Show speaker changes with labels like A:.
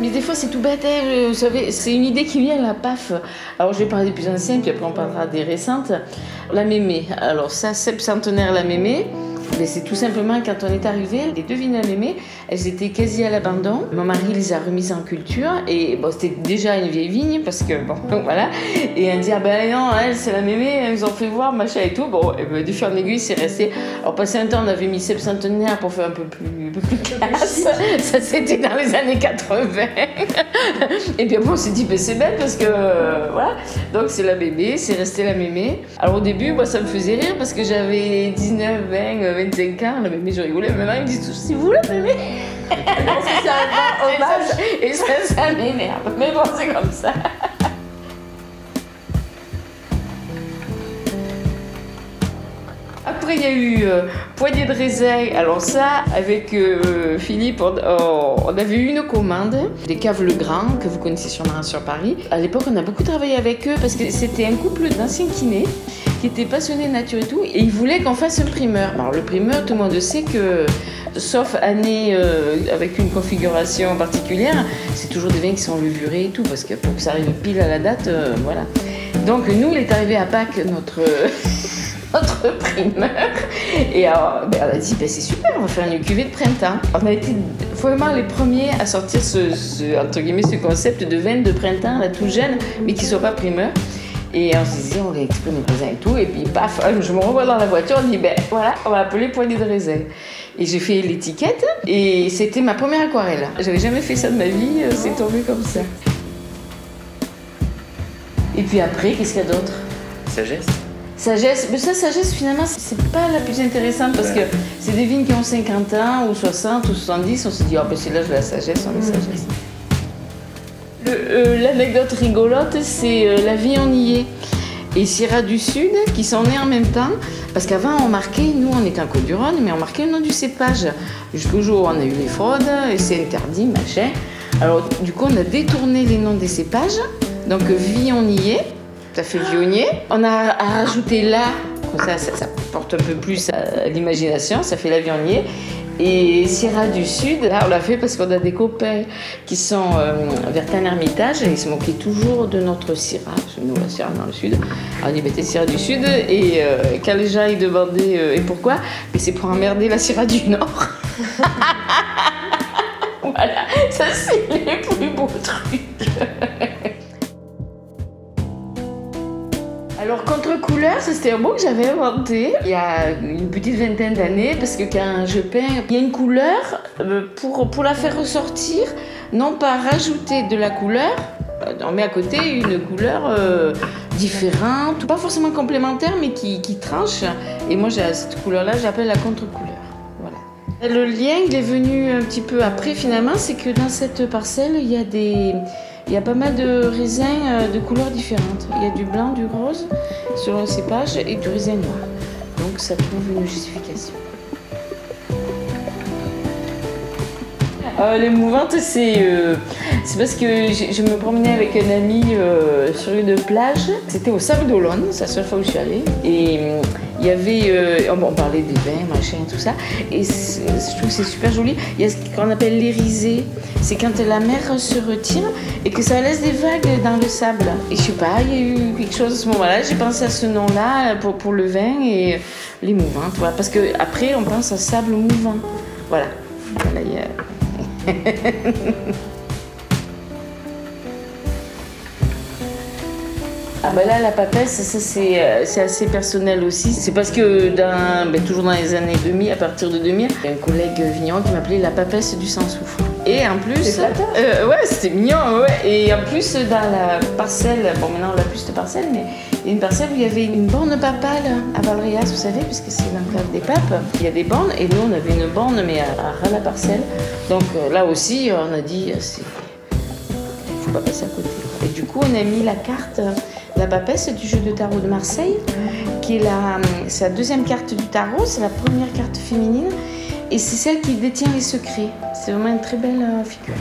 A: Mais des fois, c'est tout bête, hein, c'est une idée qui vient, la paf. Alors, je vais parler des plus anciennes, puis après, on parlera des récentes. La mémé. Alors, ça, septentenaire, la mémé. C'est tout simplement quand on est arrivé, les deux vignes à mémé, elles étaient quasi à l'abandon. Mon mari les a remises en culture et bon, c'était déjà une vieille vigne parce que bon, voilà. Et elle dit ah ben non, elle c'est la mémé, elles nous ont fait voir machin et tout. Bon, et du fur et en aiguille, c'est resté. Alors passé un temps, on avait mis septentenaire pour faire un peu plus, un peu plus classe. Ça c'était dans les années 80. et puis bon, on s'est dit ben c'est bête parce que euh, voilà. Donc c'est la mémé, c'est resté la mémé. Alors au début, moi ça me faisait rire parce que j'avais 19, 20, 25 ans, la mémé je rigolais. Mais maintenant ils me disent si vous la mémé.
B: c'est un hommage.
A: Et ça, ça m'énerve. Mais bon, c'est comme ça. Il y a eu euh, Poignée de raisin. Alors ça, avec euh, Philippe, on, oh, avait eu une commande des Caves Le Grand, que vous connaissez sûrement sur Paris. À l'époque, on a beaucoup travaillé avec eux parce que c'était un couple d'anciens kinés qui étaient passionnés de nature et tout, et ils voulaient qu'on fasse un primeur. Alors le primeur, tout le monde sait que, sauf année euh, avec une configuration particulière, c'est toujours des vins qui sont levurés et tout, parce que pour que ça arrive pile à la date, euh, voilà. Donc nous, il est arrivé à Pâques notre, notre primeur, et alors, ben, on a dit, ben, c'est super, on va faire une cuvée de printemps. On a été vraiment les premiers à sortir ce, entre guillemets, ce concept de vin de printemps, là, tout jeune, mais qui ne soit pas primeur. Et on s'est dit, on va exprimer les raisins et tout. Et puis, paf, je me revois dans la voiture, on dit, ben voilà, on va appeler poignée de raisin. Et j'ai fait l'étiquette et c'était ma première aquarelle. J'avais jamais fait ça de ma vie, euh, c'est tombé comme ça. Et puis après, qu'est-ce qu'il y a d'autre?
C: Sagesse?
A: Sagesse, mais ça, sagesse, finalement, c'est pas la plus intéressante parce que c'est des vignes qui ont 50 ans, ou 60, ou 70. On se dit, oh, ben c'est l'âge de la sagesse, on est sagesse. Euh, L'anecdote rigolote, c'est euh, la vie en y est et Sierra du Sud qui sont nés en même temps. Parce qu'avant, on marquait, nous on était en Côte-du-Rhône, mais on marquait le nom du cépage. Jusqu'au jour où on a eu les fraudes et c'est interdit, machin. Alors, du coup, on a détourné les noms des cépages. Donc, vie on y est, ça fait vionnier. On a rajouté là, comme ça, ça, porte un peu plus à l'imagination, ça fait la vionnier. Et Sierra du Sud, là, on l'a fait parce qu'on a des copains qui sont euh, vers Tain-Hermitage et ils se moquaient toujours de notre Syrah. Nous, la Sierra dans le Sud. Alors, on y mettait Sierra du Sud et euh, quand les gens ils demandaient euh, et pourquoi, mais c'est pour emmerder la Sierra du Nord. voilà, ça c'est les plus beaux trucs. C'était un mot que j'avais inventé il y a une petite vingtaine d'années, parce que quand je peins, il y a une couleur, euh, pour, la faire ressortir, non pas rajouter de la couleur, euh, on met à côté une couleur euh, différente, pas forcément complémentaire, mais qui, qui tranche. Et moi, cette couleur-là, j'appelle la contre-couleur. Voilà. Le lien, il est venu un petit peu après, finalement, c'est que dans cette parcelle, il y a des il y a pas mal de raisins de couleurs différentes. Il y a du blanc, du rose selon le cépage et du raisin noir. Donc ça trouve une justification. Euh, les mouvantes, c'est euh, parce que je, me promenais avec un ami euh, sur une plage. C'était au Sable d'Olonne, c'est la seule fois où je suis allée. Et il y avait, on parlait des vins, machin, tout ça. Et je trouve que c'est super joli. Il y a ce qu'on appelle l'érisé. C'est quand la mer se retire et que ça laisse des vagues dans le sable. Et je sais pas, il y a eu quelque chose à ce moment-là. J'ai pensé à ce nom-là pour, pour le vin et les mouvantes. Voilà. Parce que après, on pense à sable mouvant. Voilà. voilà il y a... Ah bah là, la papesse, ça c'est euh, assez personnel aussi. C'est parce que ben, toujours dans les années 2000, à partir de 2000, il y a un collègue vigneron qui m'appelait la papesse du sans-souffle. Et en plus, euh, ouais, c'était mignon, ouais. Et en plus, dans la parcelle, bon maintenant on l'a plus cette parcelle, mais une parcelle où il y avait une borne papale à Valréas, vous savez, puisque c'est l'enclave des papes. Il y a des bornes, et nous on avait une borne, mais à, à la parcelle. Donc euh, là aussi, on a dit, il ne faut pas passer à côté. Et du coup, on a mis la carte. La papesse du jeu de tarot de Marseille, qui est la, c'est la deuxième carte du tarot, c'est la première carte féminine, et c'est celle qui détient les secrets. C'est vraiment une très belle figure.